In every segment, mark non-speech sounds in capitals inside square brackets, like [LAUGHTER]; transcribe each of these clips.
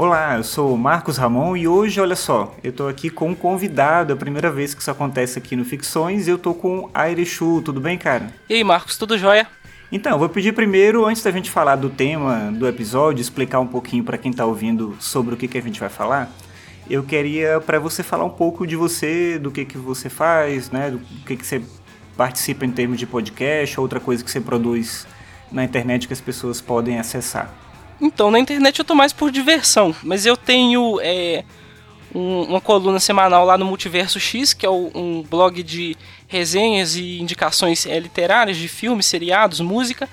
Olá, eu sou o Marcos Ramon e hoje, olha só, eu tô aqui com um convidado, é a primeira vez que isso acontece aqui no Ficções e eu tô com o Airechu, tudo bem, cara? E aí, Marcos, tudo jóia? Então, vou pedir primeiro, antes da gente falar do tema do episódio, explicar um pouquinho para quem tá ouvindo sobre o que, que a gente vai falar, eu queria para você falar um pouco de você, do que, que você faz, né, do que, que você participa em termos de podcast, outra coisa que você produz na internet que as pessoas podem acessar. Então, na internet eu tô mais por diversão, mas eu tenho é, um, uma coluna semanal lá no Multiverso X, que é o, um blog de resenhas e indicações é, literárias de filmes, seriados, música.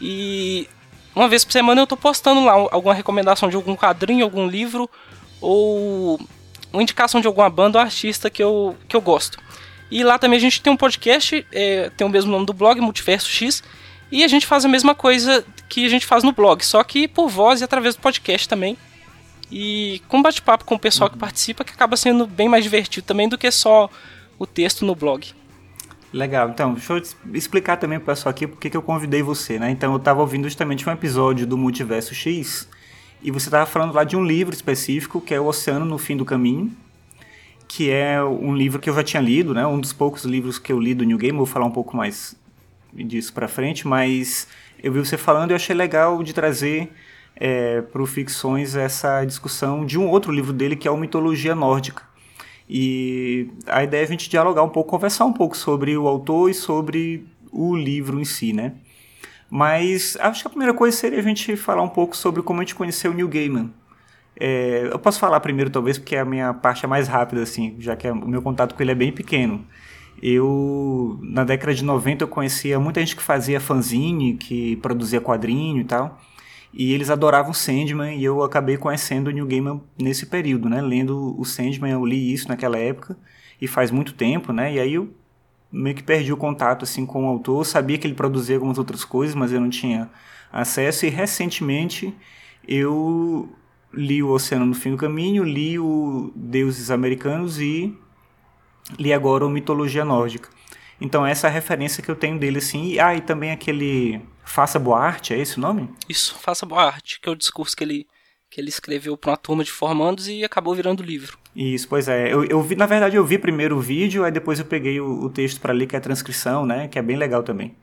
E uma vez por semana eu tô postando lá alguma recomendação de algum quadrinho, algum livro, ou uma indicação de alguma banda ou artista que eu, que eu gosto. E lá também a gente tem um podcast, é, tem o mesmo nome do blog, Multiverso X, e a gente faz a mesma coisa que a gente faz no blog, só que por voz e através do podcast também. E com bate-papo com o pessoal uhum. que participa, que acaba sendo bem mais divertido também do que só o texto no blog. Legal, então, deixa eu explicar também pro pessoal aqui porque que eu convidei você, né? Então, eu estava ouvindo justamente um episódio do Multiverso X e você estava falando lá de um livro específico que é O Oceano no Fim do Caminho, que é um livro que eu já tinha lido, né? Um dos poucos livros que eu li do New Game, vou falar um pouco mais disso para frente, mas eu vi você falando e achei legal de trazer é, para o Ficções essa discussão de um outro livro dele que é o Mitologia Nórdica. E a ideia é a gente dialogar um pouco, conversar um pouco sobre o autor e sobre o livro em si, né? Mas acho que a primeira coisa seria a gente falar um pouco sobre como a gente conheceu o Neil Gaiman. É, eu posso falar primeiro, talvez, porque a minha parte é mais rápida, assim, já que o meu contato com ele é bem pequeno. Eu, na década de 90, eu conhecia muita gente que fazia fanzine, que produzia quadrinho e tal. E eles adoravam Sandman e eu acabei conhecendo o New Gaiman nesse período, né? Lendo o Sandman, eu li isso naquela época e faz muito tempo, né? E aí eu meio que perdi o contato assim com o autor, sabia que ele produzia algumas outras coisas, mas eu não tinha acesso e recentemente eu li O Oceano no Fim do Caminho, li o Deuses Americanos e li agora o Mitologia Nórdica. Então essa é a referência que eu tenho dele assim. E, ah, e também aquele Faça Boa Arte, é esse o nome? Isso, Faça Boa Arte, que é o discurso que ele que ele escreveu para uma turma de formandos e acabou virando livro. Isso, pois é. Eu, eu vi, na verdade, eu vi primeiro o vídeo, aí depois eu peguei o, o texto para ler, que é a transcrição, né? Que é bem legal também.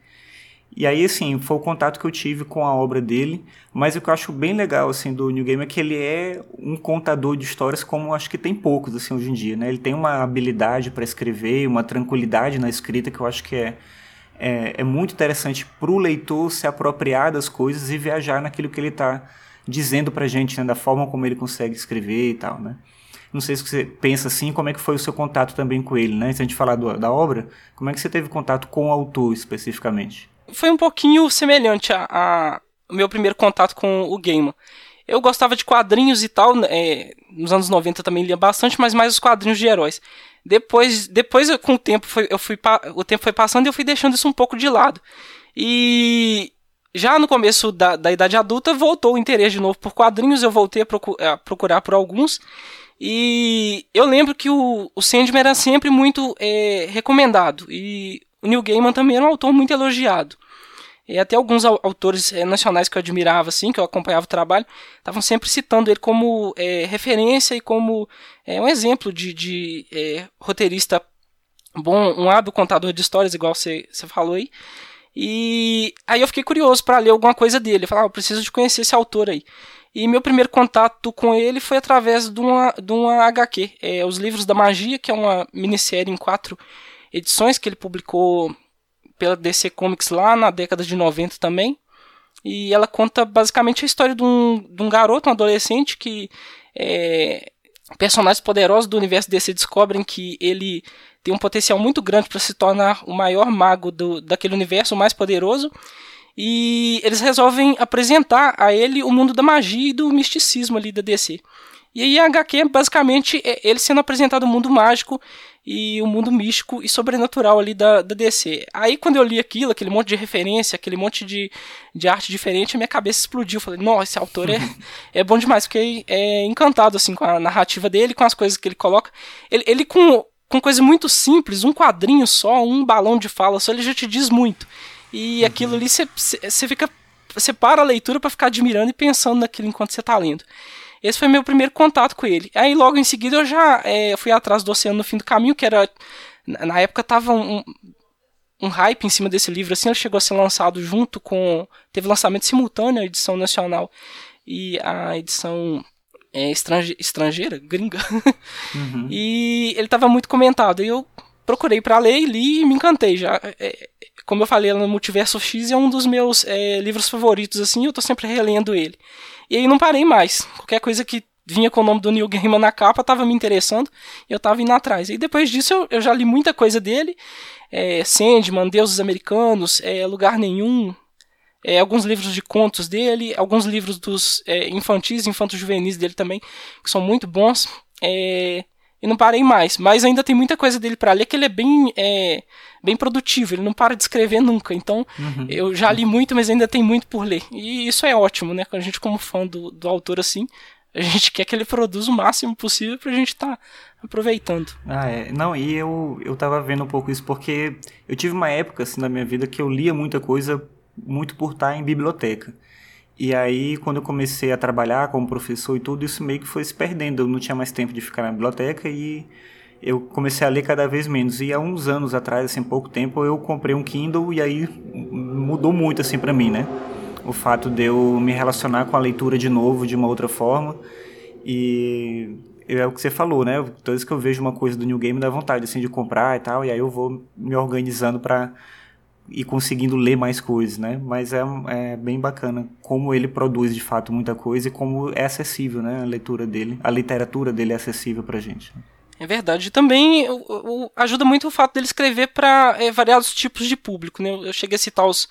E aí, assim, foi o contato que eu tive com a obra dele, mas o que eu acho bem legal, assim, do New Game é que ele é um contador de histórias como acho que tem poucos, assim, hoje em dia, né? Ele tem uma habilidade para escrever, uma tranquilidade na escrita que eu acho que é, é, é muito interessante para o leitor se apropriar das coisas e viajar naquilo que ele está dizendo pra gente, né? Da forma como ele consegue escrever e tal, né? Não sei se você pensa assim, como é que foi o seu contato também com ele, né? Se a gente falar do, da obra, como é que você teve contato com o autor especificamente? Foi um pouquinho semelhante a, a meu primeiro contato com o game. Eu gostava de quadrinhos e tal, né, é, nos anos 90 também lia bastante, mas mais os quadrinhos de heróis. Depois, depois com o tempo, foi, eu fui, o tempo foi passando e eu fui deixando isso um pouco de lado. E já no começo da, da idade adulta, voltou o interesse de novo por quadrinhos, eu voltei a, procu a procurar por alguns. E eu lembro que o, o Sandman era sempre muito é, recomendado. E o Neil Gaiman também era um autor muito elogiado. E até alguns autores é, nacionais que eu admirava, assim, que eu acompanhava o trabalho, estavam sempre citando ele como é, referência e como é, um exemplo de, de roteirista bom, um hábil contador de histórias, igual você falou aí. E aí eu fiquei curioso para ler alguma coisa dele. Eu falei, ah, eu preciso de conhecer esse autor aí. E meu primeiro contato com ele foi através de uma, de uma HQ, é, Os Livros da Magia, que é uma minissérie em quatro edições que ele publicou pela DC Comics lá na década de 90 também. E ela conta basicamente a história de um, de um garoto, um adolescente que é, personagens poderosos do universo DC descobrem que ele tem um potencial muito grande para se tornar o maior mago do, daquele universo, o mais poderoso. E eles resolvem apresentar a ele o mundo da magia e do misticismo ali da DC. E aí a HQ basicamente é ele sendo apresentado o mundo mágico e o mundo místico e sobrenatural ali da, da DC. Aí quando eu li aquilo, aquele monte de referência, aquele monte de, de arte diferente, a minha cabeça explodiu. Falei, nossa, esse autor é, [LAUGHS] é bom demais. Fiquei é, encantado assim com a narrativa dele, com as coisas que ele coloca. Ele, ele com, com coisas muito simples, um quadrinho só, um balão de fala só, ele já te diz muito. E uhum. aquilo ali você fica. Você para a leitura para ficar admirando e pensando naquilo enquanto você está lendo. Esse foi meu primeiro contato com ele. Aí logo em seguida eu já é, fui atrás do Oceano no Fim do Caminho, que era. Na época tava um, um hype em cima desse livro, assim, ele chegou a ser lançado junto com. Teve lançamento simultâneo, a edição nacional e a edição é, estrange, estrangeira, gringa. Uhum. [LAUGHS] e ele estava muito comentado. E eu procurei para ler e li e me encantei. Já, é, como eu falei, no Multiverso X é um dos meus é, livros favoritos, assim, eu tô sempre relendo ele. E aí não parei mais. Qualquer coisa que vinha com o nome do Neil Gaiman na capa tava me interessando e eu tava indo atrás. E depois disso eu, eu já li muita coisa dele. É, Sandman, Deuses Americanos, é, Lugar Nenhum, é, alguns livros de contos dele, alguns livros dos é, infantis, infantos juvenis dele também, que são muito bons. É, e não parei mais. Mas ainda tem muita coisa dele para ler que ele é bem, é, bem produtivo, ele não para de escrever nunca. Então uhum. eu já li muito, mas ainda tem muito por ler. E isso é ótimo, né? A gente, como fã do, do autor assim, a gente quer que ele produza o máximo possível pra gente estar tá aproveitando. Ah, é. Não, e eu, eu tava vendo um pouco isso porque eu tive uma época assim na minha vida que eu lia muita coisa muito por estar em biblioteca. E aí, quando eu comecei a trabalhar como professor e tudo, isso meio que foi se perdendo. Eu não tinha mais tempo de ficar na biblioteca e eu comecei a ler cada vez menos. E há uns anos atrás, assim, pouco tempo, eu comprei um Kindle e aí mudou muito, assim, para mim, né? O fato de eu me relacionar com a leitura de novo, de uma outra forma. E é o que você falou, né? Toda vez que eu vejo uma coisa do New Game, dá vontade, assim, de comprar e tal. E aí eu vou me organizando para e conseguindo ler mais coisas, né? Mas é, é bem bacana como ele produz de fato muita coisa e como é acessível, né? A leitura dele, a literatura dele é acessível pra gente. É verdade. Também o, o, ajuda muito o fato dele escrever para é, variados tipos de público. Né? Eu cheguei a citar os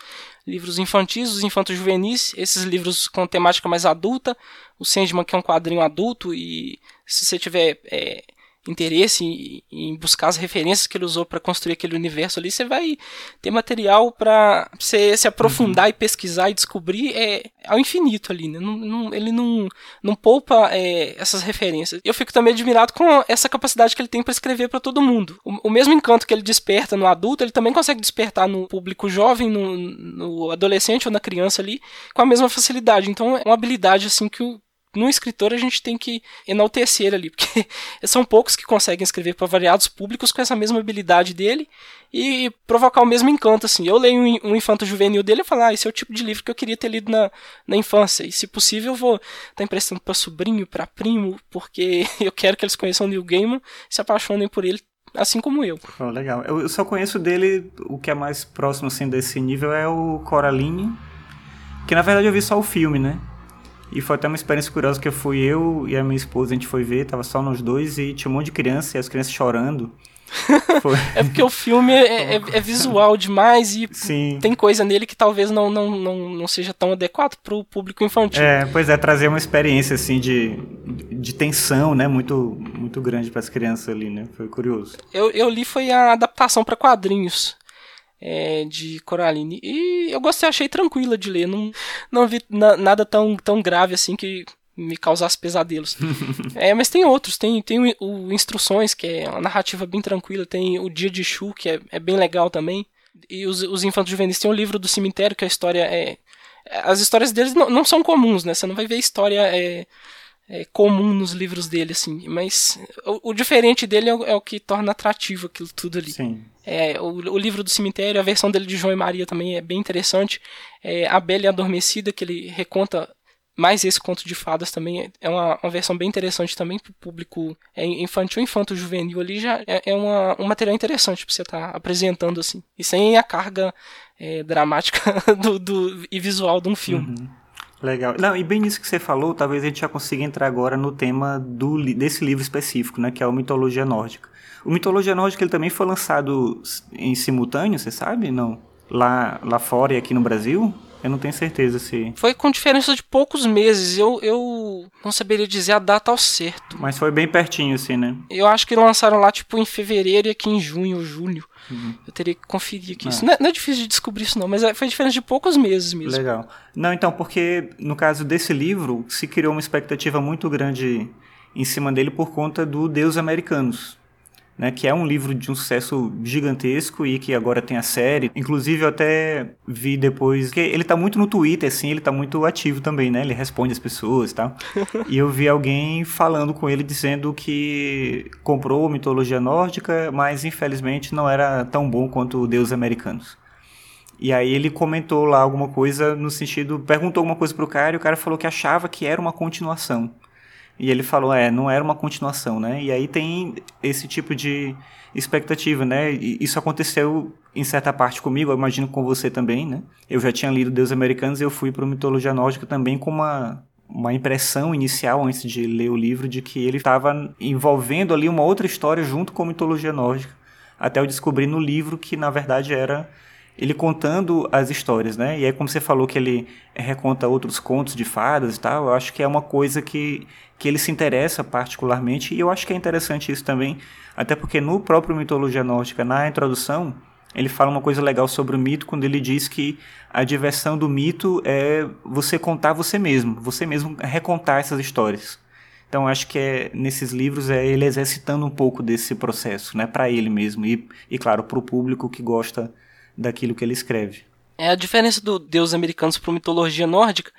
livros infantis, os infantos juvenis, esses livros com temática mais adulta, o Sandman que é um quadrinho adulto e se você tiver é, interesse em, em, buscar as referências que ele usou para construir aquele universo ali, você vai ter material para você se aprofundar uhum. e pesquisar e descobrir é, ao infinito ali, né? Não, não, ele não, não poupa é, essas referências. Eu fico também admirado com essa capacidade que ele tem para escrever para todo mundo. O, o, mesmo encanto que ele desperta no adulto, ele também consegue despertar no público jovem, no, no adolescente ou na criança ali, com a mesma facilidade. Então é uma habilidade assim que o no escritor a gente tem que enaltecer ali, porque [LAUGHS] são poucos que conseguem escrever para variados públicos com essa mesma habilidade dele e provocar o mesmo encanto, assim. Eu leio um, um infanto juvenil dele e falo, ah, esse é o tipo de livro que eu queria ter lido na, na infância, e se possível eu vou estar tá emprestando para sobrinho, para primo, porque [LAUGHS] eu quero que eles conheçam o Neil Gaiman, se apaixonem por ele assim como eu. Oh, legal. Eu só conheço dele, o que é mais próximo assim desse nível é o Coraline, que na verdade eu vi só o filme, né? E foi até uma experiência curiosa que eu fui eu e a minha esposa, a gente foi ver, tava só nós dois e tinha um monte de criança e as crianças chorando. [LAUGHS] é porque o filme é, é, é, [LAUGHS] visual demais e Sim. tem coisa nele que talvez não, não, não, não seja tão adequado para o público infantil. É, pois é, trazer uma experiência assim de, de tensão, né, muito, muito grande para as crianças ali, né, foi curioso. Eu, eu li foi a adaptação para quadrinhos é, de Coraline. E eu gostei, achei tranquila de ler. Não, não vi na, nada tão, tão grave assim que me causasse pesadelos. [LAUGHS] é, mas tem outros, tem, tem o, o, Instruções, que é uma narrativa bem tranquila, tem o Dia de Chu, que é, é bem legal também. E os, os Infantos Juvenis tem o livro do cemitério, que a história é. As histórias deles não, não são comuns, né? Você não vai ver história é, é, comum nos livros dele, assim. Mas o, o diferente dele é o, é o, que torna atrativo aquilo tudo ali. Sim. É, o, o, livro do cemitério, a versão dele de João e Maria também é bem interessante. É, a Bela e Adormecida, que ele reconta mais esse conto de fadas também é uma, uma versão bem interessante também para o público é, infantil, infanto juvenil ali já é, é uma, um material interessante para você estar tá apresentando assim e sem a carga é, dramática [LAUGHS] do, do, e visual de um filme. Uhum. Legal. Não, e bem nisso que você falou, talvez a gente já consiga entrar agora no tema do, desse livro específico, né, que é o Mitologia Nórdica. O Mitologia Nórdica ele também foi lançado em simultâneo, você sabe? Não. Lá, lá fora e aqui no Brasil? Eu não tenho certeza se. Foi com diferença de poucos meses. Eu, eu não saberia dizer a data ao certo. Mas foi bem pertinho, assim, né? Eu acho que lançaram lá, tipo, em fevereiro e aqui em junho ou julho. Uhum. Eu teria que conferir aqui. É. Isso não é, não é, difícil de descobrir isso, não, mas é, foi diferença de poucos meses mesmo. Legal. Não, então, porque no caso desse livro, se criou uma expectativa muito grande em cima dele por conta do Deus Americanos né, que é um livro de um sucesso gigantesco e que agora tem a série. Inclusive eu até vi depois que ele tá muito no Twitter assim, ele tá muito ativo também, né? Ele responde as pessoas, e tal. [LAUGHS] e eu vi alguém falando com ele dizendo que comprou mitologia nórdica, mas infelizmente não era tão bom quanto Deus Americanos. E aí ele comentou lá alguma coisa no sentido, perguntou alguma coisa pro cara e o cara falou que achava que era uma continuação. E ele falou, é, não era uma continuação, né? E aí tem esse tipo de expectativa, né? E isso aconteceu em certa parte comigo, eu imagino com você também, né? Eu já tinha lido Deus Americanos e eu fui para mitologia nórdica também com uma uma impressão inicial antes de ler o livro de que ele estava envolvendo ali uma outra história junto com a mitologia nórdica, até eu descobrir no livro que na verdade era ele contando as histórias, né? E aí, como você falou que ele reconta outros contos de fadas e tal, eu acho que é uma coisa que, que ele se interessa particularmente, e eu acho que é interessante isso também, até porque no próprio Mitologia Nórdica, na introdução, ele fala uma coisa legal sobre o mito quando ele diz que a diversão do mito é você contar você mesmo, você mesmo recontar essas histórias. Então acho que é, nesses livros é ele exercitando um pouco desse processo, né, para ele mesmo e, e claro para o público que gosta daquilo que ele escreve. É a diferença do deus americanos para a mitologia nórdica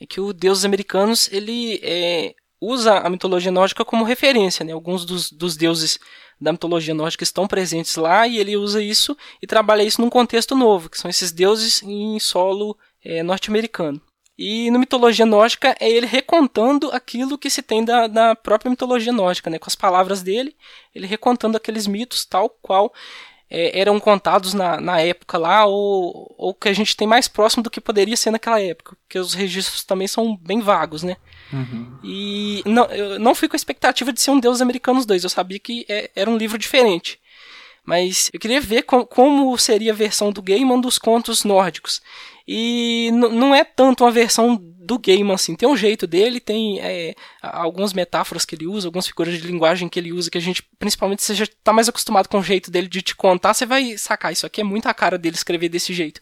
é que o deus americanos ele é, usa a mitologia nórdica como referência, né? Alguns dos, dos deuses da mitologia nórdica estão presentes lá e ele usa isso e trabalha isso num contexto novo, que são esses deuses em solo é, norte-americano. E no mitologia nórdica é ele recontando aquilo que se tem da, da própria mitologia nórdica, né? com as palavras dele, ele recontando aqueles mitos tal qual é, eram contados na, na época lá, ou, ou que a gente tem mais próximo do que poderia ser naquela época, porque os registros também são bem vagos, né? Uhum. E não, eu não fui com a expectativa de ser um Deus Americanos 2, eu sabia que é, era um livro diferente. Mas eu queria ver com, como seria a versão do Gaiman dos contos nórdicos. E não é tanto uma versão do game, assim. Tem um jeito dele, tem é, algumas metáforas que ele usa, algumas figuras de linguagem que ele usa, que a gente, principalmente, você já tá mais acostumado com o jeito dele de te contar, você vai sacar. Isso aqui é muito a cara dele escrever desse jeito.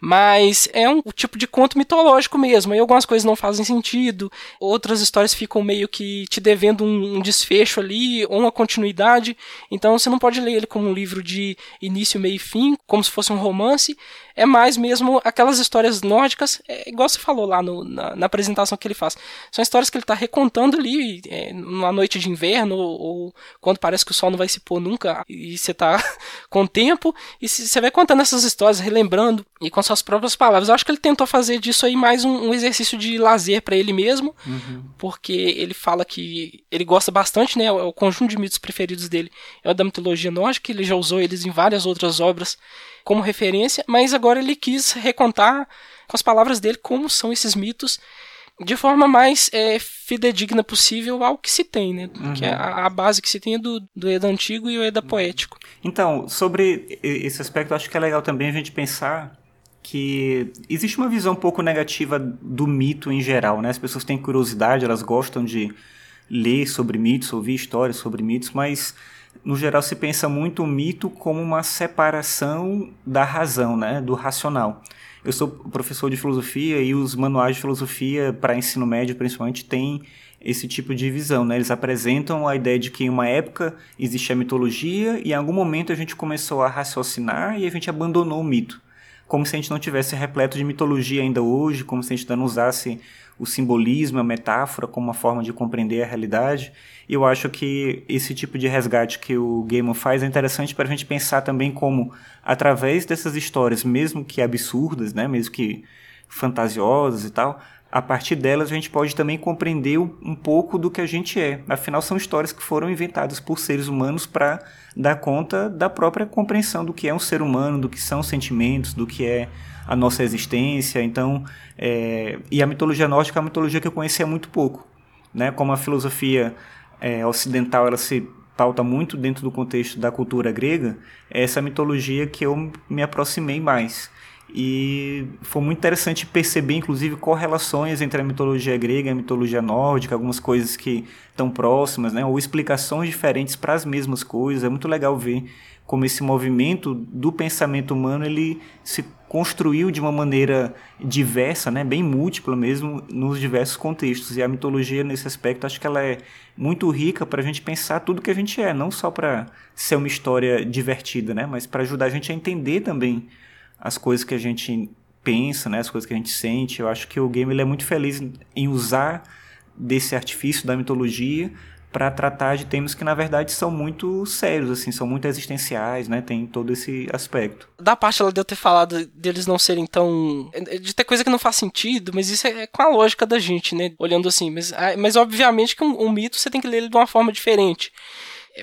Mas é um tipo de conto mitológico mesmo. Aí algumas coisas não fazem sentido, outras histórias ficam meio que te devendo um, um desfecho ali, ou uma continuidade. Então você não pode ler ele como um livro de início, meio e fim, como se fosse um romance é mais mesmo aquelas histórias nórdicas, é, igual você falou lá no, na, na, apresentação que ele faz. São histórias que ele está recontando ali é, numa noite de inverno, ou, ou, quando parece que o sol não vai se pôr nunca, e você está [LAUGHS] com tempo, e você vai contando essas histórias, relembrando, e com suas próprias palavras. Eu acho que ele tentou fazer disso aí mais um, um exercício de lazer para ele mesmo, uhum. porque ele fala que ele gosta bastante, né? O conjunto de mitos preferidos dele é o da mitologia nórdica, ele já usou eles em várias outras obras como referência, mas agora ele quis recontar com as palavras dele como são esses mitos de forma mais é, fidedigna possível ao que se tem, né? Uhum. Que é a, a, base que se tem é do, do Eda antigo e o Eda poético. Então, sobre esse aspecto, acho que é legal também a gente pensar que existe uma visão um pouco negativa do mito em geral, né? As pessoas têm curiosidade, elas gostam de ler sobre mitos, ouvir histórias sobre mitos, mas no geral se pensa muito o mito como uma separação da razão, né, do racional. Eu sou professor de filosofia e os manuais de filosofia para ensino médio, principalmente, têm esse tipo de visão, né? Eles apresentam a ideia de que em uma época existia a mitologia e em algum momento a gente começou a raciocinar e a gente abandonou o mito. Como se a gente não tivesse repleto de mitologia ainda hoje, como se a gente não usasse o simbolismo, a metáfora como uma forma de compreender a realidade. E eu acho que esse tipo de resgate que o Gaiman faz é interessante para a gente pensar também como, através dessas histórias, mesmo que absurdas, né, mesmo que fantasiosas e tal, a partir delas a gente pode também compreender um, pouco do que a gente é. Afinal, são histórias que foram inventadas por seres humanos para dar conta da própria compreensão do que é um ser humano, do que são sentimentos, do que é a nossa existência. Então, é, e a mitologia nórdica é uma mitologia que eu conhecia muito pouco, né? Como a filosofia é, ocidental ela se pauta muito dentro do contexto da cultura grega, é essa mitologia que eu me aproximei mais. E foi muito interessante perceber, inclusive, correlações entre a mitologia grega e a mitologia nórdica, algumas coisas que estão próximas, né? ou explicações diferentes para as mesmas coisas. É muito legal ver como esse movimento do pensamento humano ele se construiu de uma maneira diversa, né, bem múltipla mesmo, nos diversos contextos. E a mitologia, nesse aspecto, acho que ela é muito rica para a gente pensar tudo que a gente é, não só para ser uma história divertida, né, mas para ajudar a gente a entender também as coisas que a gente pensa, né, as coisas que a gente sente. Eu acho que o game ele é muito feliz em usar desse artifício da mitologia para tratar de temas que na verdade são muito sérios, assim, são muito existenciais, né? Tem todo esse aspecto. Da parte ela de eu ter falado deles não serem tão de ter coisa que não faz sentido, mas isso é com a lógica da gente, né? Olhando assim, mas, ah, mas obviamente que um, um mito você tem que ler ele de uma forma diferente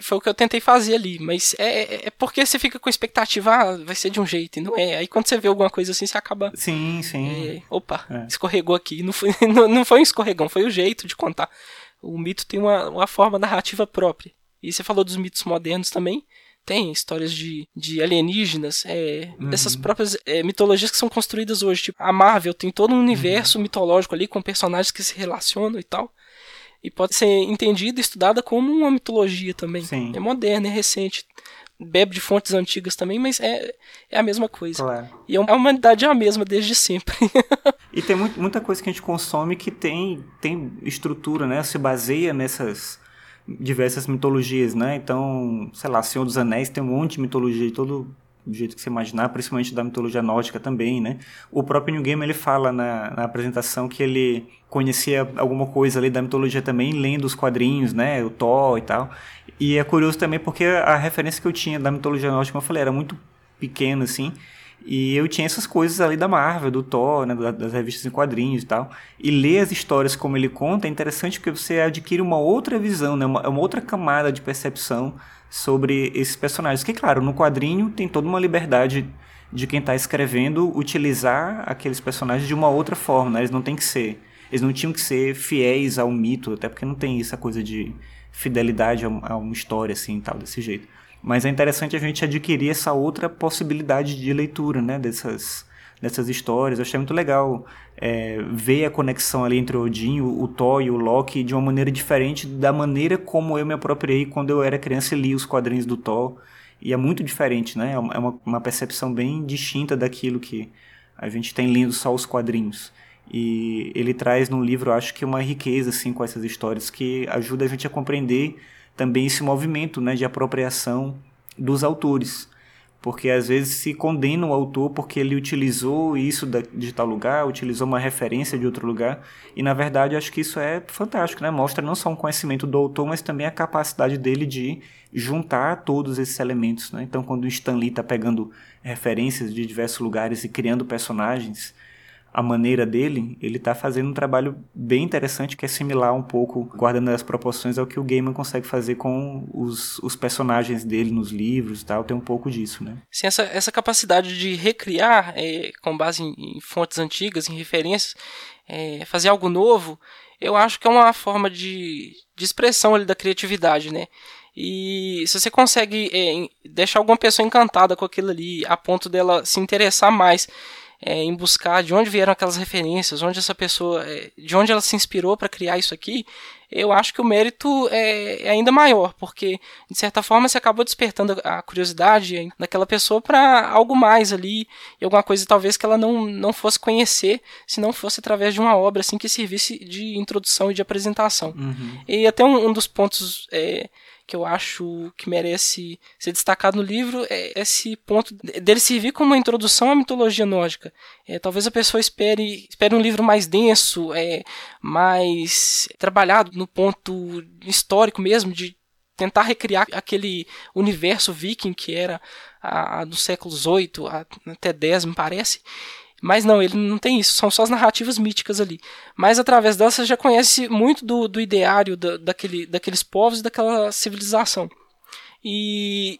foi o que eu tentei fazer ali, mas é, é, é porque você fica com a expectativa, ah, vai ser de um jeito, e não é. Aí quando você vê alguma coisa assim, você acaba. Sim, sim. É, opa, é. escorregou aqui. Não foi, [LAUGHS] não, não foi um escorregão, foi o jeito de contar. O mito tem uma, uma forma narrativa própria. E você falou dos mitos modernos também. Tem histórias de, de alienígenas, é, uhum. dessas próprias é, mitologias que são construídas hoje. Tipo, a Marvel tem todo um universo uhum. mitológico ali com personagens que se relacionam e tal e pode ser entendida e estudada como uma mitologia também. Sim. É moderna, é recente. Bebe de fontes antigas também, mas é, é a mesma coisa. Claro. E a humanidade é a mesma desde sempre. [LAUGHS] e tem muito, muita coisa que a gente consome que tem, tem estrutura, né? Se baseia nessas diversas mitologias, né? Então, sei lá, Senhor dos Anéis tem um monte de mitologia, todo do jeito que você imaginar, principalmente da mitologia nórdica também, né? O próprio New Game ele fala na, na, apresentação que ele conhecia alguma coisa ali da mitologia também, lendo os quadrinhos, né? O Thor e tal. E é curioso também porque a referência que eu tinha da mitologia nórdica, como eu falei, era muito pequena, assim. E eu tinha essas coisas ali da Marvel, do Thor, né, das revistas em quadrinhos e tal. E ler as histórias como ele conta é interessante porque você adquire uma outra visão, né, uma, uma outra camada de percepção sobre esses personagens. Que, claro, no quadrinho tem toda uma liberdade de quem está escrevendo utilizar aqueles personagens de uma outra forma, né? Eles não têm que ser, eles não tinham que ser fiéis ao mito, até porque não tem essa coisa de fidelidade a uma história assim, tal desse jeito. Mas é interessante a gente adquirir essa outra possibilidade de leitura, né? Dessas dessas histórias. Eu achei muito legal é, ver a conexão ali entre o Odin, o, o Thor e o Loki de uma maneira diferente da maneira como eu me apropriei quando eu era criança e li os quadrinhos do Thor. E é muito diferente, né? É uma, é uma percepção bem distinta daquilo que a gente tem lendo só os quadrinhos. E ele traz no livro, acho que uma riqueza assim com essas histórias que ajuda a gente a compreender também esse movimento, né, de apropriação dos autores porque às vezes se condena o autor porque ele utilizou isso de tal lugar, utilizou uma referência de outro lugar, e na verdade acho que isso é fantástico, né? Mostra não só um conhecimento do autor, mas também a capacidade dele de juntar todos esses elementos, né? Então quando o Stan Lee está pegando referências de diversos lugares e criando personagens, a maneira dele, ele está fazendo um trabalho bem interessante que é similar um pouco, guardando as proporções ao que o Gaiman consegue fazer com os, os personagens dele nos livros e tal, tem um pouco disso, né? Sim, essa, essa capacidade de recriar é, com base em, em, fontes antigas, em referências, é, fazer algo novo, eu acho que é uma forma de, de expressão ali da criatividade, né? E se você consegue é, deixar alguma pessoa encantada com aquilo ali, a ponto dela se interessar mais é, em buscar de onde vieram aquelas referências, onde essa pessoa, é, de onde ela se inspirou para criar isso aqui, eu acho que o mérito é, é, ainda maior, porque de certa forma você acabou despertando a curiosidade daquela pessoa para algo mais ali, e alguma coisa talvez que ela não, não fosse conhecer, se não fosse através de uma obra assim que servisse de introdução e de apresentação. Uhum. E até um, um dos pontos é, que eu acho que merece ser destacado no livro é esse ponto dele servir como uma introdução à mitologia nórdica. É, talvez a pessoa espere, espere um livro mais denso, é, mais trabalhado no ponto histórico mesmo, de tentar recriar aquele universo viking que era a, a dos séculos 8 até 10, me parece. Mas não, ele não tem isso, são só as narrativas míticas ali. Mas através delas você já conhece muito do, do ideário da, daquele, daqueles povos e daquela civilização. E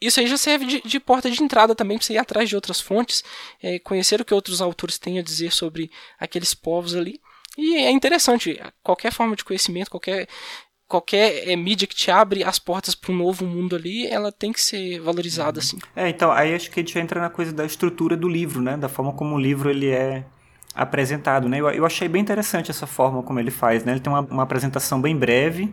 isso aí já serve de, de porta de entrada também para você ir atrás de outras fontes, é, conhecer o que outros autores têm a dizer sobre aqueles povos ali. E é interessante, qualquer forma de conhecimento, qualquer qualquer é, mídia que te abre as portas para um novo mundo ali, ela tem que ser valorizada, assim. É, então, aí acho que a gente entra na coisa da estrutura do livro, né? Da forma como o livro ele é apresentado, né? Eu, eu achei bem interessante essa forma como ele faz, né? Ele tem uma, uma apresentação bem breve,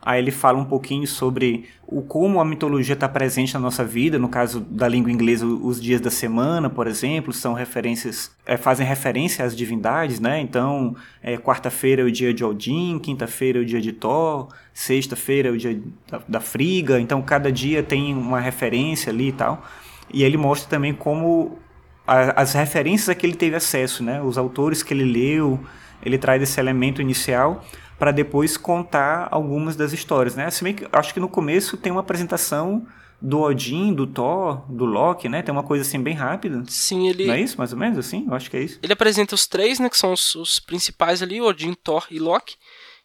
Aí ele fala um pouquinho sobre o como a mitologia está presente na nossa vida, no caso da língua inglesa, os dias da semana, por exemplo, são referências, é, fazem referência às divindades, né? Então, é, quarta-feira é o dia de Odin, quinta-feira é o dia de Thor, sexta-feira é o dia da, da Friga, então cada dia tem uma referência ali e tal. E ele mostra também como a, as referências a que ele teve acesso, né? Os autores que ele leu, ele traz esse elemento inicial para depois contar algumas das histórias, né? Se bem que acho que no começo tem uma apresentação do Odin, do Thor, do Loki, né? Tem uma coisa assim bem rápida. Sim, ele. Não é isso, mais ou menos assim? Eu acho que é isso. Ele apresenta os três, né? Que são os, os principais ali: Odin, Thor e Loki,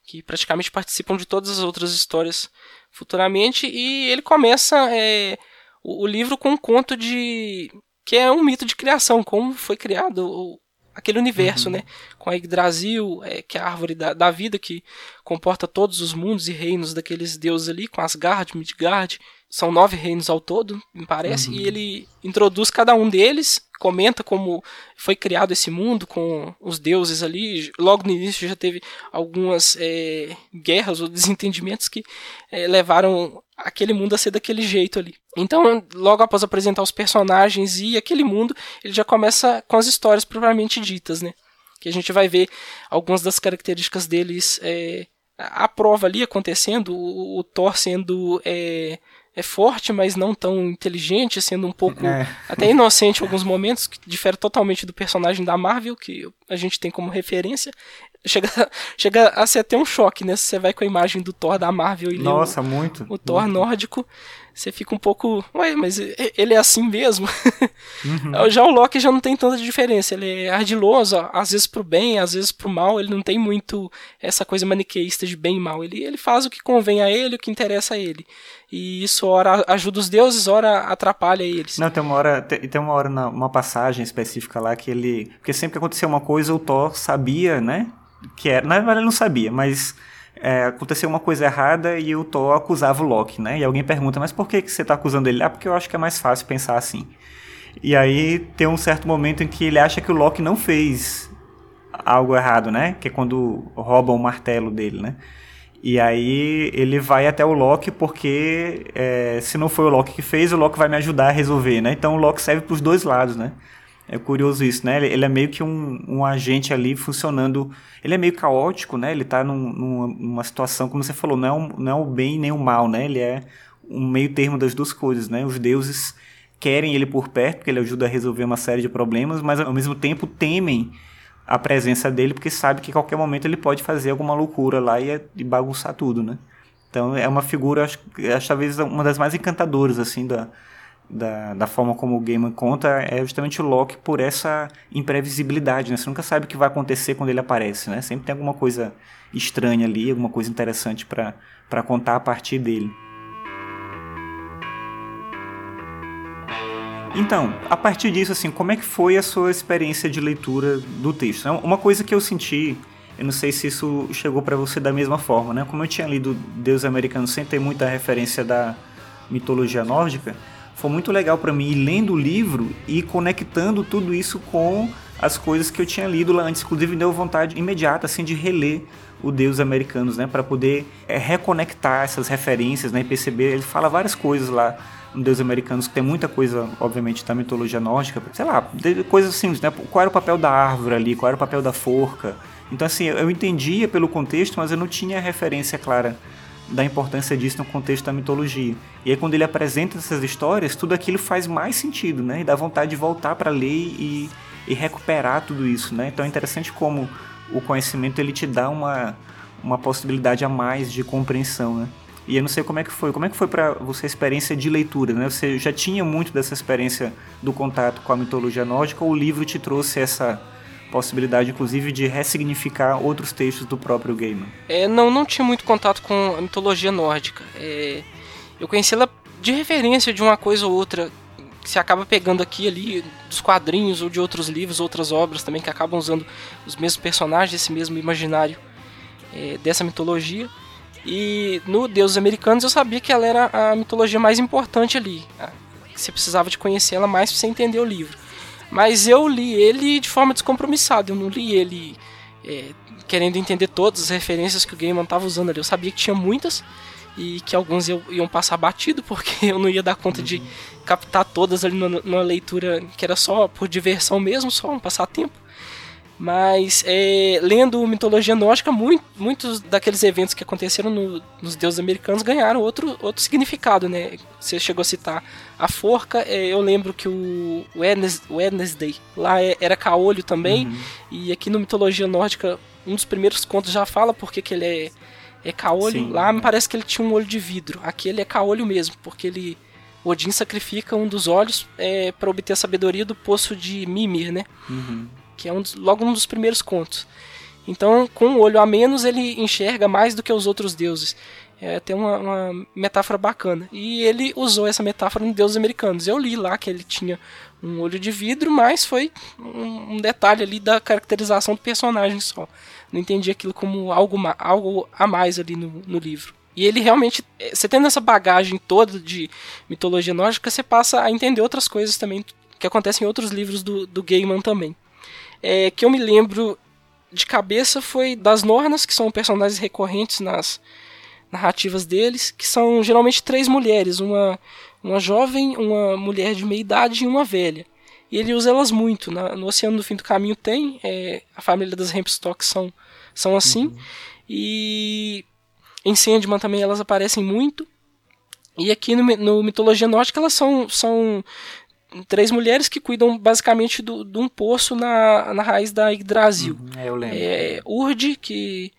que praticamente participam de todas as outras histórias futuramente. E ele começa é, o, o, livro com um conto de. que é um mito de criação, como foi criado o, aquele universo, uhum. né? Com a Yggdrasil, é, que é a árvore da, da, vida que comporta todos os mundos e reinos daqueles deuses ali, com Asgard, Midgard. São nove reinos ao todo, me parece, uhum. e ele introduz cada um deles, comenta como foi criado esse mundo com os deuses ali. Logo no início já teve algumas é, guerras ou desentendimentos que é, levaram aquele mundo a ser daquele jeito ali. Então, logo após apresentar os personagens e aquele mundo, ele já começa com as histórias propriamente ditas, né? Que a gente vai ver algumas das características deles é, a prova ali acontecendo, o, o Thor sendo é, é forte, mas não tão inteligente, sendo um pouco é. até inocente em alguns momentos, que difere totalmente do personagem da Marvel, que a gente tem como referência. Chega, [LAUGHS] chega a ser até um choque, né? Se você vai com a imagem do Thor da Marvel e Nossa, o, muito. O Thor muito. nórdico você fica um pouco. Ué, mas ele é assim mesmo? [LAUGHS] Uhum. já o Loki já não tem tanta diferença. Ele é ardiloso, às vezes pro bem, às vezes pro mal. Ele não tem muito essa coisa maniqueísta de bem e mal. Ele, ele faz o que convém a ele, o que interessa a ele. E isso, ora, ajuda os deuses, ora, atrapalha eles. Não, tem uma hora, tem, tem uma hora, na, uma passagem específica lá que ele. Porque sempre que acontecia uma coisa, o Thor sabia, né? Que era. Na verdade, ele não sabia, mas é, aconteceu uma coisa errada e o Thor acusava o Loki, né? E alguém pergunta, mas por que, que você está acusando ele? Ah, porque eu acho que é mais fácil pensar assim. E aí tem um certo momento em que ele acha que o Loki não fez algo errado, né? Que é quando roubam o martelo dele, né? E aí ele vai até o Loki porque é, se não foi o Loki que fez, o Loki vai me ajudar a resolver, né? Então o Loki serve para os dois lados, né? É curioso isso, né? Ele é meio que um, um agente ali funcionando. Ele é meio caótico, né? Ele tá num, numa situação, como você falou, não é, um, não é o bem nem o mal, né? Ele é um meio termo das duas coisas, né? Os deuses querem ele por perto, porque ele ajuda a resolver uma série de problemas, mas ao mesmo tempo temem a presença dele, porque sabe que a qualquer momento ele pode fazer alguma loucura lá e, e bagunçar tudo, né? Então é uma figura, acho, acho talvez uma das mais encantadoras, assim, da, da, da forma como o Gaiman conta é justamente o Loki por essa imprevisibilidade, né? Você nunca sabe o que vai acontecer quando ele aparece, né? Sempre tem alguma coisa estranha ali, alguma coisa interessante para contar a partir dele. Então, a partir disso, assim, como é que foi a sua experiência de leitura do texto? Uma coisa que eu senti, eu não sei se isso chegou para você da mesma forma, né? Como eu tinha lido Deus Americano sem ter muita referência da mitologia nórdica, foi muito legal para mim ir lendo o livro e conectando tudo isso com as coisas que eu tinha lido lá antes. Inclusive, deu vontade imediata assim de reler o Deus Americanos, né, para poder é, reconectar essas referências, né, e perceber. Ele fala várias coisas lá no Deus Americanos que tem muita coisa, obviamente, da mitologia nórdica, sei lá, coisas simples, né? Qual era o papel da árvore ali? Qual era o papel da forca? Então, assim, eu entendia pelo contexto, mas eu não tinha referência clara da importância disso no contexto da mitologia. E aí quando ele apresenta essas histórias, tudo aquilo faz mais sentido, né? E dá vontade de voltar para ler e, e recuperar tudo isso, né? Então é interessante como o conhecimento ele te dá uma, uma possibilidade a mais de compreensão, né? E eu não sei como é que foi. Como é que foi para você a experiência de leitura, né? Você já tinha muito dessa experiência do contato com a mitologia nórdica ou o livro te trouxe essa possibilidade, inclusive, de ressignificar outros textos do próprio Gaiman. É, não, não tinha muito contato com a mitologia nórdica. É, eu conheci ela de referência de uma coisa ou outra que se acaba pegando aqui ali dos quadrinhos ou de outros livros, outras obras também que acabam usando os mesmos personagens, esse mesmo imaginário é, dessa mitologia. E no Deuses Americanos eu sabia que ela era a mitologia mais importante ali. Você precisava de conhecer ela mais para você entender o livro. Mas eu li ele de forma descompromissada, eu não li ele é, querendo entender todas as referências que o Gaiman estava usando ali. Eu sabia que tinha muitas e que alguns iam passar batido, [LAUGHS] porque eu não ia dar conta uhum. de captar todas ali numa, leitura que era só por diversão mesmo, só um passatempo. Mas é, lendo mitologia nórdica, muito, muitos daqueles eventos que aconteceram no, nos deuses americanos ganharam outro, outro significado, né? Você chegou a citar a forca, é, eu lembro que o Wednesday lá é, era caolho também, uhum. e aqui no mitologia nórdica, um dos primeiros contos já fala porque que ele é, é caolho. Sim. Lá me parece que ele tinha um olho de vidro, aqui ele é caolho mesmo, porque ele Odin sacrifica um dos olhos é, para obter a sabedoria do poço de Mimir, né? Uhum que é um dos, logo um dos primeiros contos. Então, com um olho a menos, ele enxerga mais do que os outros deuses. É até uma, uma, metáfora bacana. E ele usou essa metáfora no Deuses Americanos. Eu li lá que ele tinha um olho de vidro, mas foi um, um detalhe ali da caracterização do personagem só. Não entendi aquilo como algo, algo a mais ali no, no livro. E ele realmente, é, você tendo essa bagagem toda de mitologia nórdica, você passa a entender outras coisas também que acontecem em outros livros do, do Gaiman também é, que eu me lembro de cabeça foi das Nornas, que são personagens recorrentes nas narrativas deles, que são geralmente três mulheres, uma, uma jovem, uma mulher de meia idade e uma velha. E ele usa elas muito. Na, no Oceano do Fim do Caminho tem, é, a família das Hempstocks são, são assim. Uhum. E em Sandman também elas aparecem muito. E aqui no, no Mitologia Nórdica elas são, são três mulheres que cuidam basicamente do, de um poço na, na raiz da Yggdrasil. Uhum, é, eu lembro. É, Urd, que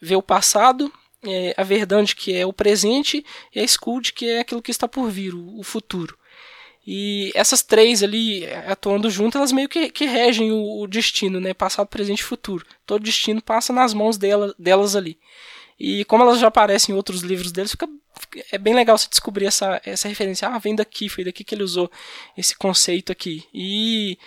vê o passado, é, a Verdande, que é o presente, e a Skuld, que é aquilo que está por vir, o, o futuro. E essas três ali, atuando juntas, elas meio que, que regem o, o, destino, né? Passado, presente e futuro. Todo destino passa nas mãos dela, delas ali. E como elas já aparecem em outros livros deles, fica, é bem legal você descobrir essa, essa referência. Ah, vem daqui, foi daqui que ele usou esse conceito aqui. E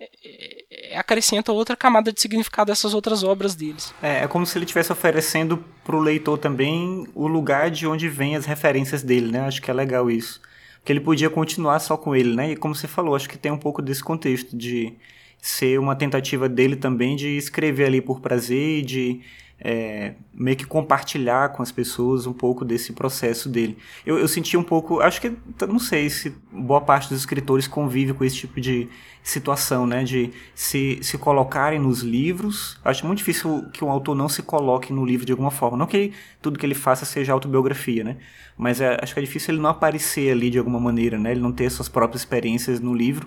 é, é, acrescenta outra camada de significado dessas outras obras deles. É, é como se ele estivesse oferecendo para o leitor também o lugar de onde vêm as referências dele, né? Acho que é legal isso. Porque ele podia continuar só com ele, né? E como você falou, acho que tem um pouco desse contexto de ser uma tentativa dele também de escrever ali por prazer de é, meio que compartilhar com as pessoas um pouco desse processo dele. Eu, eu senti um pouco, acho que, não sei se boa parte dos escritores convive com esse tipo de situação, né, de se, se colocarem nos livros. Acho muito difícil que um autor não se coloque no livro de alguma forma. Não que tudo que ele faça seja autobiografia, né, mas é, acho que é difícil ele não aparecer ali de alguma maneira, né, ele não ter suas próprias experiências no livro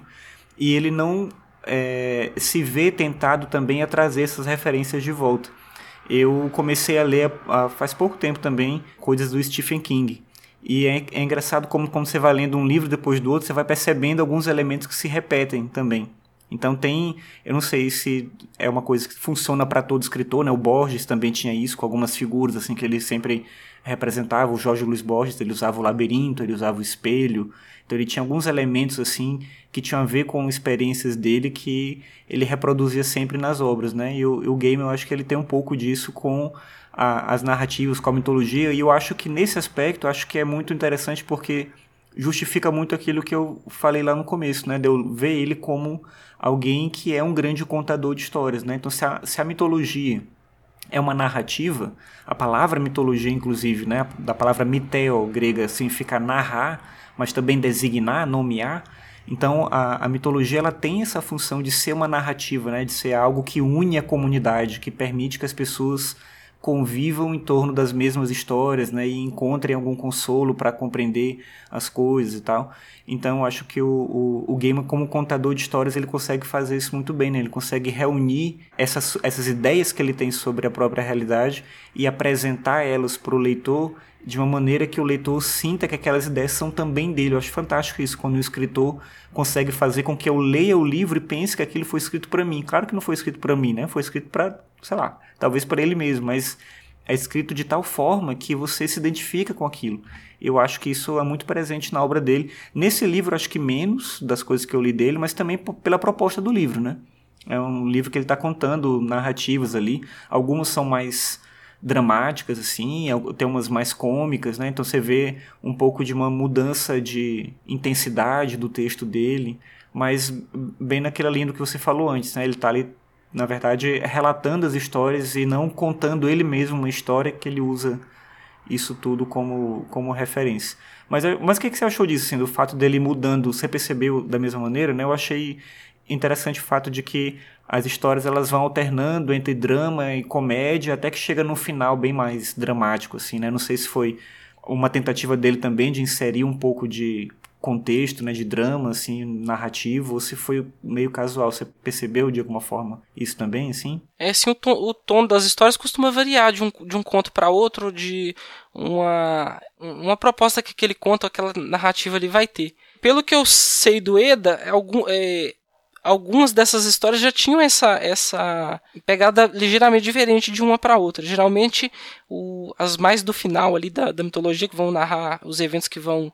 e ele não é, se vê tentado também a trazer essas referências de volta eu comecei a ler faz pouco tempo também coisas do Stephen King. E é, é engraçado como, como você vai lendo um livro depois do outro, você vai percebendo alguns elementos que se repetem também. Então tem, eu não sei se é uma coisa que funciona para todo escritor, né? O Borges também tinha isso com algumas figuras assim que ele sempre representava. O Jorge Luiz Borges, ele usava o labirinto, ele usava o espelho. Então ele tinha alguns elementos assim que tinham a ver com experiências dele que ele reproduzia sempre nas obras, né? E o, o game eu acho que ele tem um pouco disso com a, as narrativas, com a mitologia. E eu acho que nesse aspecto, acho que é muito interessante porque justifica muito aquilo que eu falei lá no começo, né? De eu ver ele como alguém que é um grande contador de histórias, né? Então se a, se a mitologia é uma narrativa, a palavra mitologia, inclusive, né? Da palavra miteo grega significa narrar, mas também designar, nomear. Então a, a, mitologia ela tem essa função de ser uma narrativa, né? de ser algo que une a comunidade, que permite que as pessoas convivam em torno das mesmas histórias, né, e encontrem algum consolo para compreender as coisas e tal. Então, acho que o, o, o como contador de histórias, ele consegue fazer isso muito bem, né? Ele consegue reunir essas, essas ideias que ele tem sobre a própria realidade e apresentar elas para o leitor de uma maneira que o leitor sinta que aquelas ideias são também dele. Eu acho fantástico isso, quando o escritor consegue fazer com que eu leia o livro e pense que aquilo foi escrito para mim. Claro que não foi escrito para mim, né? Foi escrito para, sei lá, talvez para ele mesmo, mas é escrito de tal forma que você se identifica com aquilo. Eu acho que isso é muito presente na obra dele. Nesse livro, acho que menos das coisas que eu li dele, mas também pela proposta do livro, né? É um livro que ele está contando narrativas ali. Algumas são mais dramáticas, assim, tem umas mais cômicas, né? Então você vê um pouco de uma mudança de intensidade do texto dele, mas bem naquela linha do que você falou antes, né? Ele está ali, na verdade, relatando as histórias e não contando ele mesmo uma história que ele usa isso tudo como, como referência. Mas, mas o que, que você achou disso, assim, do fato dele mudando? Você percebeu da mesma maneira, né? Eu achei interessante o fato de que as histórias elas vão alternando entre drama e comédia até que chega no final bem mais dramático assim, né? Não sei se foi uma tentativa dele também de inserir um pouco de contexto, né, de drama assim, narrativo, ou se foi meio casual, você percebeu de alguma forma isso também, assim? É, sim, o tom, o tom das histórias costuma variar de um, de um conto para outro, de uma uma proposta que aquele conto, aquela narrativa ali vai ter. Pelo que eu sei do Eda, algum, é, algumas dessas histórias já tinham essa, essa pegada ligeiramente diferente de uma para outra. Geralmente, o, as mais do final ali da, da mitologia, que vão narrar os eventos que vão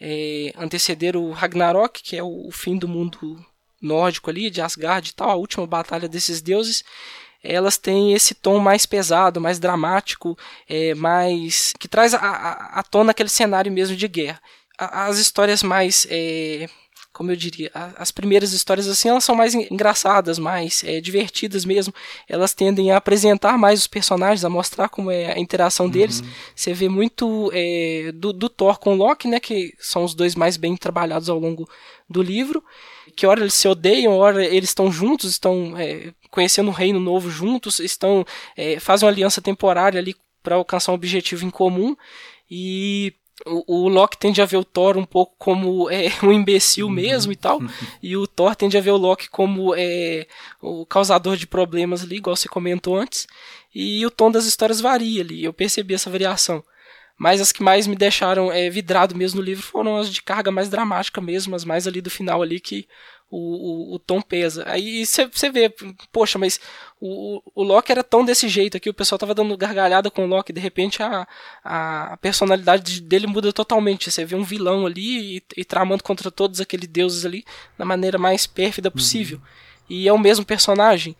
é, anteceder o Ragnarok, que é o, o, fim do mundo nórdico ali, de Asgard e tal, a última batalha desses deuses, elas têm esse tom mais pesado, mais dramático, é, mais que traz à tona aquele cenário mesmo de guerra. As histórias mais é, como eu diria, as primeiras histórias assim, elas são mais engraçadas, mais é, divertidas mesmo. Elas tendem a apresentar mais os personagens, a mostrar como é a interação deles. Uhum. Você vê muito é, do, do, Thor com o Loki, né, que são os dois mais bem trabalhados ao longo do livro. Que hora eles se odeiam, hora eles estão juntos, estão é, conhecendo um reino novo juntos, estão é, fazem uma aliança temporária ali para alcançar um objetivo em comum. E o, o Loki tende a ver o Thor um pouco como é, [LAUGHS] um imbecil uhum. mesmo e tal, e o Thor tende a ver o Loki como é, o causador de problemas ali, igual você comentou antes, e o tom das histórias varia ali, eu percebi essa variação. Mas as que mais me deixaram é, vidrado mesmo no livro foram as de carga mais dramática mesmo, as mais ali do final ali que o, o, o tom pesa. Aí você vê, poxa, mas o, o Loki era tão desse jeito aqui, o pessoal tava dando gargalhada com o Loki, de repente a, a personalidade dele muda totalmente. Você vê um vilão ali e, e, tramando contra todos aqueles deuses ali da maneira mais pérfida possível. Uhum. E é o mesmo personagem.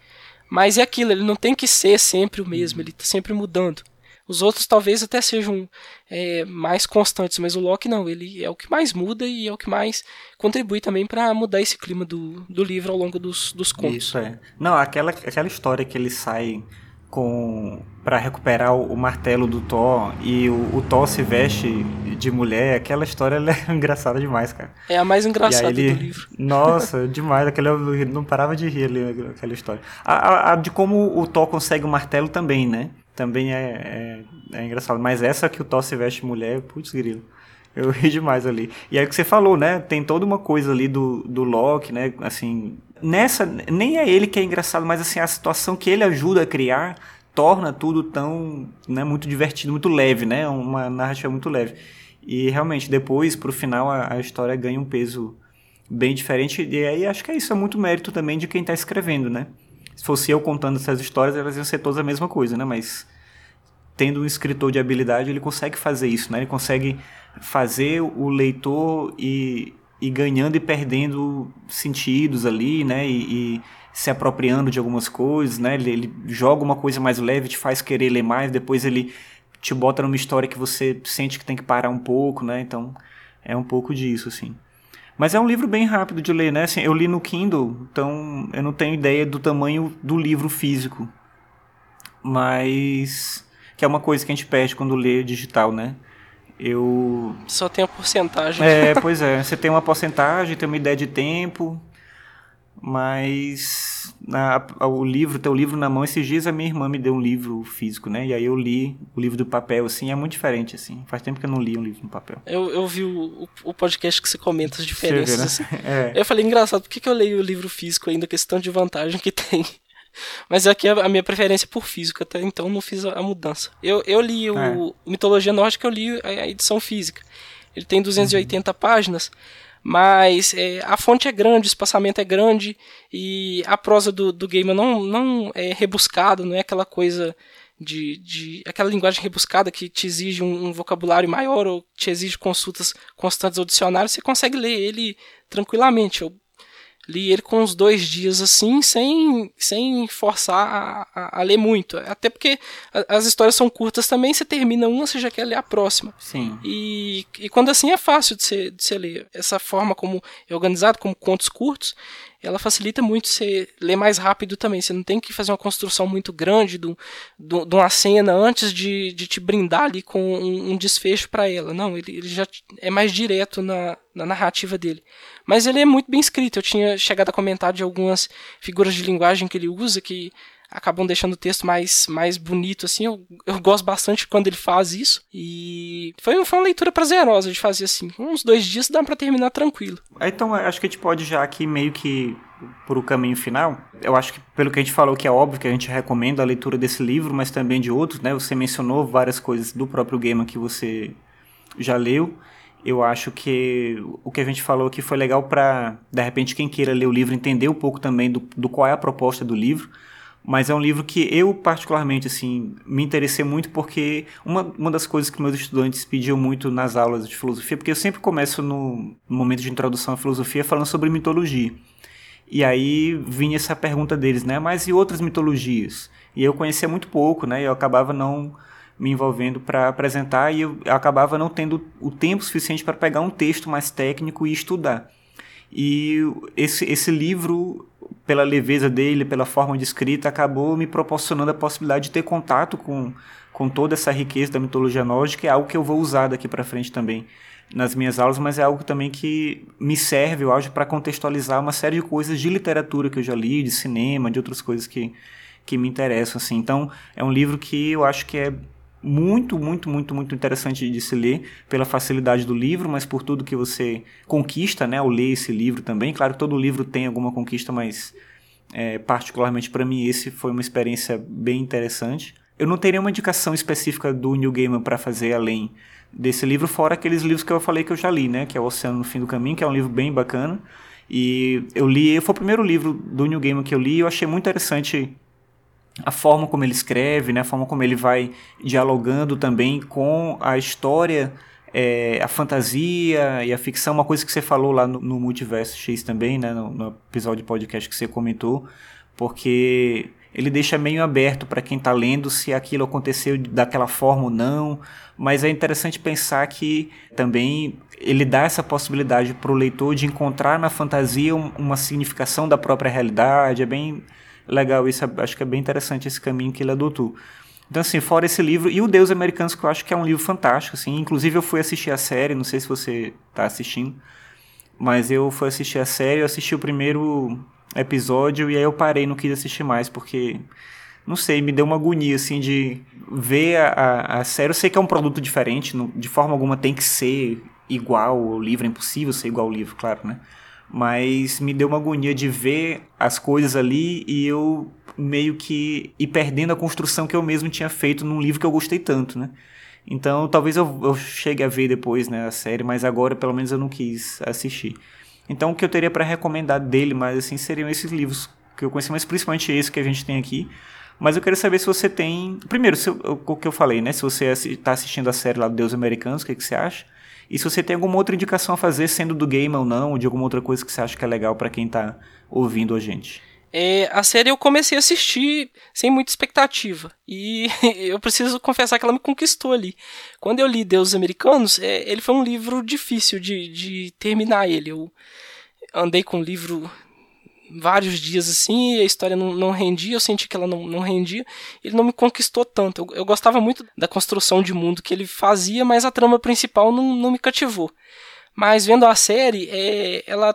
Mas é aquilo, ele não tem que ser sempre o mesmo, uhum. ele tá sempre mudando. Os outros talvez até sejam é, mais constantes, mas o Loki não, ele é o que mais muda e é o que mais contribui também para mudar esse clima do, do livro ao longo dos, dos contos. Isso é. Não, aquela, aquela história que ele sai com para recuperar o, o, martelo do Thor e o, o, Thor se veste de mulher, aquela história é [LAUGHS] engraçada demais, cara. É a mais engraçada ele, do livro. [LAUGHS] Nossa, demais, aquele, eu não parava de rir ali, aquela história. A, a, a, de como o Thor consegue o martelo também, né? Também é, é, é, engraçado. Mas essa que o Thor se veste mulher, putz, grilo. Eu ri demais ali. E aí o que você falou, né? Tem toda uma coisa ali do, do Loki, né? Assim, nessa, nem é ele que é engraçado, mas assim, a situação que ele ajuda a criar torna tudo tão, né, muito divertido, muito leve, né? Uma narrativa muito leve. E realmente, depois, pro final, a, a história ganha um peso bem diferente. E aí acho que é isso, é muito mérito também de quem está escrevendo, né? Se fosse eu contando essas histórias, elas iam ser todas a mesma coisa, né? Mas tendo um escritor de habilidade, ele consegue fazer isso, né? Ele consegue fazer o leitor e ir ganhando e perdendo sentidos ali, né? E, e, se apropriando de algumas coisas, né? Ele, ele, joga uma coisa mais leve, te faz querer ler mais, depois ele te bota numa história que você sente que tem que parar um pouco, né? Então é um pouco disso, assim. Mas é um livro bem rápido de ler, né? Assim, eu li no Kindle, então eu não tenho ideia do tamanho do livro físico. Mas. Que é uma coisa que a gente perde quando lê digital, né? Eu. Só tem a porcentagem. É, [LAUGHS] pois é. Você tem uma porcentagem, tem uma ideia de tempo, mas na, o livro, ter o livro na mão, esses dias a minha irmã me deu um livro físico, né? E aí eu li o livro do papel, assim, é muito diferente, assim. Faz tempo que eu não li um livro no papel. Eu, eu vi o, o podcast que você comenta as diferenças. Vê, né? assim. [LAUGHS] é. Eu falei, engraçado, por que, que eu leio o livro físico ainda, questão de vantagem que tem? [LAUGHS] Mas aqui a minha preferência é por físico, até então não fiz a mudança. Eu, eu li o é. Mitologia Nórdica, eu li a edição física. Ele tem 280 uhum. páginas mas é, a fonte é grande, o espaçamento é grande e a prosa do, do não, não é rebuscada, não é aquela coisa de, de aquela linguagem rebuscada que te exige um, um, vocabulário maior ou te exige consultas constantes ao dicionário, você consegue ler ele tranquilamente. Eu, li ele com uns dois dias assim, sem, sem forçar a, a, a ler muito. Até porque a, as histórias são curtas também, você termina uma, você já quer ler a próxima. Sim. E, e quando assim é fácil de você, de você ler. Essa forma como é organizado, como contos curtos, ela facilita muito você ler mais rápido também. Você não tem que fazer uma construção muito grande de, de, de uma cena antes de, de te brindar ali com um, um desfecho para ela. Não, ele, ele, já é mais direto na, na narrativa dele. Mas ele é muito bem escrito. Eu tinha chegado a comentar de algumas figuras de linguagem que ele usa que acabam deixando o texto mais, mais bonito, assim. Eu, eu gosto bastante quando ele faz isso. E foi, foi uma leitura prazerosa de fazer assim. Uns dois dias dá para terminar tranquilo. Então, acho que a gente pode já aqui meio que por o caminho final. Eu acho que pelo que a gente falou que é óbvio que a gente recomenda a leitura desse livro, mas também de outros, né? Você mencionou várias coisas do próprio Gamer que você já leu. Eu acho que o que a gente falou aqui foi legal para, de repente, quem queira ler o livro entender um pouco também do, do qual é a proposta do livro mas é um livro que eu particularmente assim me interessei muito porque uma, uma das coisas que meus estudantes pediam muito nas aulas de filosofia, porque eu sempre começo no, momento de introdução à filosofia falando sobre mitologia. E aí vinha essa pergunta deles, né? Mas e outras mitologias? E eu conhecia muito pouco, né? Eu acabava não me envolvendo para apresentar e eu acabava não tendo o tempo suficiente para pegar um texto mais técnico e estudar. E esse, esse livro pela leveza dele, pela forma de escrita, acabou me proporcionando a possibilidade de ter contato com, com toda essa riqueza da mitologia nórdica, é algo que eu vou usar daqui para frente também nas minhas aulas, mas é algo também que me serve, eu acho, para contextualizar uma série de coisas de literatura que eu já li, de cinema, de outras coisas que, que me interessam, assim. Então, é um livro que eu acho que é muito, muito, muito, muito interessante de se ler pela facilidade do livro, mas por tudo que você conquista, né, ao ler esse livro também. Claro que todo livro tem alguma conquista, mas é, particularmente para mim esse foi uma experiência bem interessante. Eu não teria uma indicação específica do New Gaiman para fazer além desse livro, fora aqueles livros que eu falei que eu já li, né, que é O Oceano no Fim do Caminho, que é um livro bem bacana. E eu li, foi o primeiro livro do New Gaiman que eu li, e eu achei muito interessante a forma como ele escreve, né, a forma como ele vai dialogando também com a história, é, a fantasia e a ficção, uma coisa que você falou lá no, no Multiverso X também, né, no, no episódio de podcast que você comentou, porque ele deixa meio aberto para quem está lendo se aquilo aconteceu daquela forma ou não, mas é interessante pensar que também ele dá essa possibilidade para o leitor de encontrar na fantasia uma significação da própria realidade, é bem legal isso, acho que é bem interessante esse caminho que ele adotou. Então, assim, fora esse livro, e o Deus Americanos, que eu acho que é um livro fantástico, assim, inclusive eu fui assistir a série, não sei se você está assistindo, mas eu fui assistir a série, eu assisti o primeiro episódio e aí eu parei, não quis assistir mais, porque, não sei, me deu uma agonia, assim, de ver a, a, a série. Eu sei que é um produto diferente, não, de forma alguma tem que ser igual ao livro, é impossível ser igual ao livro, claro, né? Mas me deu uma agonia de ver as coisas ali e eu meio que ir perdendo a construção que eu mesmo tinha feito num livro que eu gostei tanto, né? Então talvez eu, eu chegue a ver depois né, a série, mas agora pelo menos eu não quis assistir. Então o que eu teria para recomendar dele mais assim seriam esses livros que eu conheci, mas principalmente esse que a gente tem aqui. Mas eu queria saber se você tem. Primeiro, se, o que eu falei, né? Se você está assistindo a série lá do Deus Americanos, o que, que você acha? E se você tem alguma outra indicação a fazer, sendo do game ou não, ou de alguma outra coisa que você acha que é legal para quem tá ouvindo a gente. É, a série eu comecei a assistir sem muita expectativa. E [LAUGHS] eu preciso confessar que ela me conquistou ali. Quando eu li Deus Americanos, é, ele foi um livro difícil de, de terminar ele. Eu andei com o livro vários dias assim, e a história não, não rendia, eu senti que ela não, não rendia, ele não me conquistou tanto. Eu, eu gostava muito da construção de mundo que ele fazia, mas a trama principal não, não me cativou. Mas vendo a série, é, ela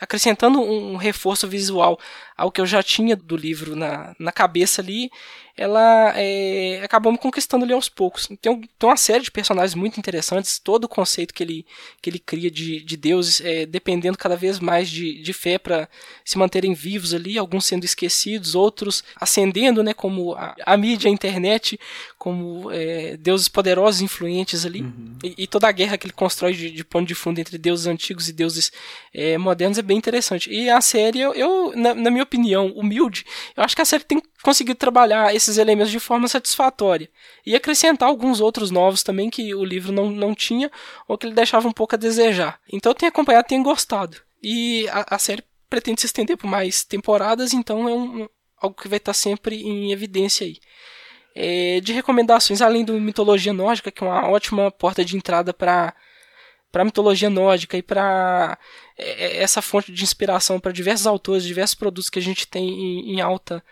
acrescentando um reforço visual ao que eu já tinha do livro na, na cabeça ali, ela é, acabou me conquistando ali aos poucos. Tem, tem uma série de personagens muito interessantes, todo o conceito que ele, que ele cria de, de deuses, é, dependendo cada vez mais de, de fé para se manterem vivos ali, alguns sendo esquecidos, outros ascendendo, né, como a, a mídia, a internet, como é, deuses poderosos, influentes ali. Uhum. E, e, toda a guerra que ele constrói de, de pano de fundo entre deuses antigos e deuses é, modernos é bem interessante. E a série, eu, eu na, na minha opinião, humilde, eu acho que a série tem conseguido trabalhar esses elementos de forma satisfatória e acrescentar alguns outros novos também que o livro não, não tinha ou que ele deixava um pouco a desejar. Então eu tenho acompanhado, tenho gostado. E a, a série pretende se estender por mais temporadas, então é um, algo que vai estar sempre em evidência aí. É, de recomendações, além do Mitologia Nórdica, que é uma ótima porta de entrada para para mitologia nórdica e para é, é, essa fonte de inspiração para diversos autores, diversos produtos que a gente tem em, em alta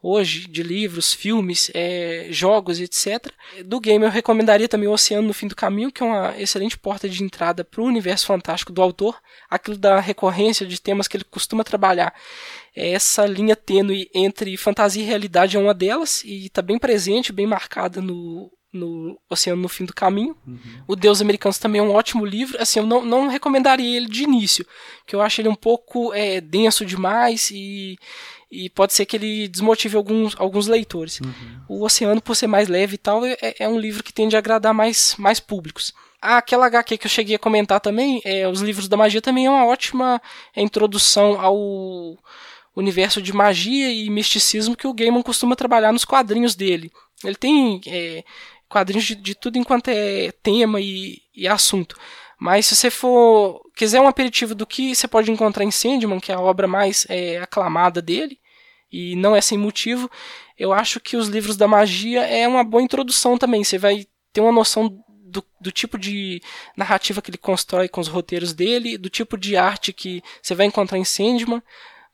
hoje, de livros, filmes, é, jogos, etc. Do game eu recomendaria também o Oceano no Fim do Caminho, que é uma excelente porta de entrada para o universo fantástico do autor, aquilo da recorrência de temas que ele costuma trabalhar. Essa linha tênue entre fantasia e realidade é uma delas, e está bem presente, bem marcada no no Oceano no Fim do Caminho. Uhum. O Deus Americanos também é um ótimo livro. Assim, eu não, não recomendaria ele de início, que eu acho ele um pouco é, denso demais e, e pode ser que ele desmotive alguns, alguns leitores. Uhum. O Oceano, por ser mais leve e tal, é, é, um livro que tende a agradar mais, mais públicos. Ah, aquela HQ que eu cheguei a comentar também, é, os livros da magia também é uma ótima introdução ao universo de magia e misticismo que o Gaiman costuma trabalhar nos quadrinhos dele. Ele tem é, quadrinhos de, de tudo enquanto é tema e, e, assunto. Mas se você for quiser um aperitivo do que você pode encontrar em Sandman, que é a obra mais é, aclamada dele, e não é sem motivo, eu acho que os livros da magia é uma boa introdução também. Você vai ter uma noção do, do, tipo de narrativa que ele constrói com os roteiros dele, do tipo de arte que você vai encontrar em Sandman,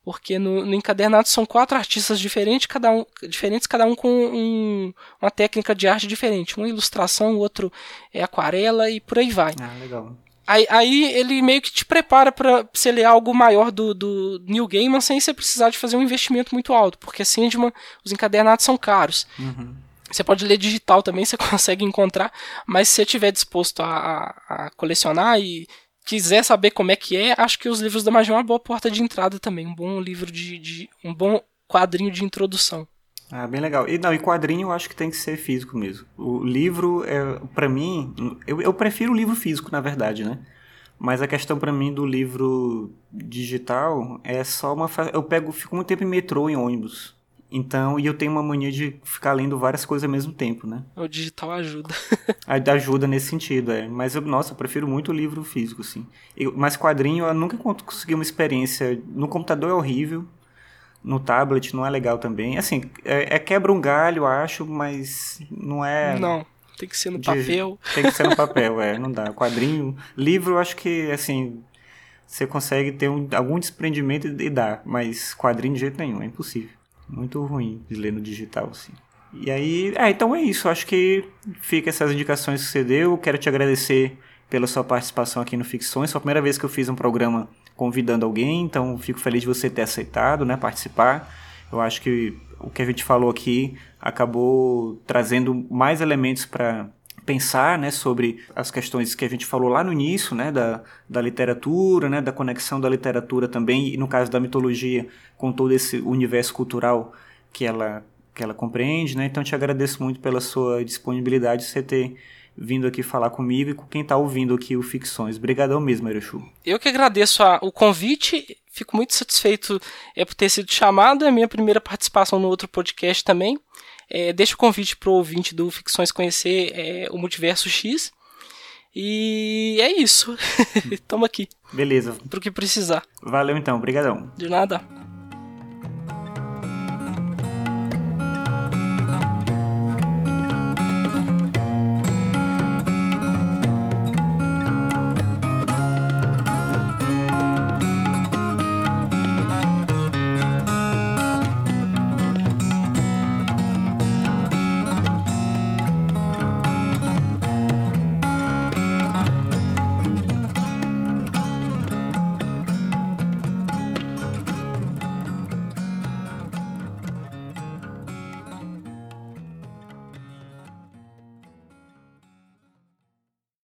porque no, no, encadernado são quatro artistas diferentes, cada um, diferentes, cada um com um, uma técnica de arte diferente. Uma ilustração, o outro é aquarela e por aí vai. Ah, legal. Aí, aí ele meio que te prepara para você ler algo maior do, do Neil Gaiman sem você precisar de fazer um investimento muito alto, porque Sandman, os encadernados são caros. Uhum. Você pode ler digital também, [LAUGHS] você consegue encontrar, mas se você estiver disposto a, a, colecionar e quiser saber como é que é, acho que os livros da magia é uma boa porta de entrada também, um bom livro de, de um bom quadrinho de introdução. Ah, bem legal. E não, e quadrinho eu acho que tem que ser físico mesmo. O livro, é, para mim, eu, eu prefiro o livro físico, na verdade, né? Mas a questão para mim do livro digital é só uma. Eu pego, fico muito tempo em metrô, em ônibus. Então, e eu tenho uma mania de ficar lendo várias coisas ao mesmo tempo, né? O digital ajuda. [LAUGHS] ajuda nesse sentido, é. Mas, eu, nossa, eu prefiro muito o livro físico, sim. Eu, mas quadrinho, eu nunca consegui uma experiência... No computador é horrível, no tablet não é legal também. Assim, é, é quebra um galho, acho, mas não é... Não, tem que ser no de, papel. Tem que ser no [LAUGHS] papel, é, não dá. Quadrinho, livro, acho que, assim, você consegue ter um, algum desprendimento e dá, mas quadrinho de jeito nenhum, é impossível muito ruim de ler no digital, assim. E aí, é, então é isso. Acho que fica essas indicações que você deu. Quero te agradecer pela sua participação aqui no Ficções. Foi a primeira vez que eu fiz um programa convidando alguém, então fico feliz de você ter aceitado, né, participar. Eu acho que o que a gente falou aqui acabou trazendo mais elementos para pensar né, sobre as questões que a gente falou lá no início, né, da, da literatura, né, da conexão da literatura também, e no caso da mitologia, com todo esse universo cultural que ela, que ela compreende. Né? Então, te agradeço muito pela sua disponibilidade, você ter vindo aqui falar comigo e com quem está ouvindo aqui o Ficções. Obrigadão mesmo, Erechu. Eu que agradeço a, o convite, fico muito satisfeito é, por ter sido chamado, é a minha primeira participação no outro podcast também. É, deixa o convite para o ouvinte do Ficções conhecer é, o Multiverso X. E é isso. [LAUGHS] Tamo aqui. Beleza. Pro que precisar. Valeu então, obrigadão. De nada.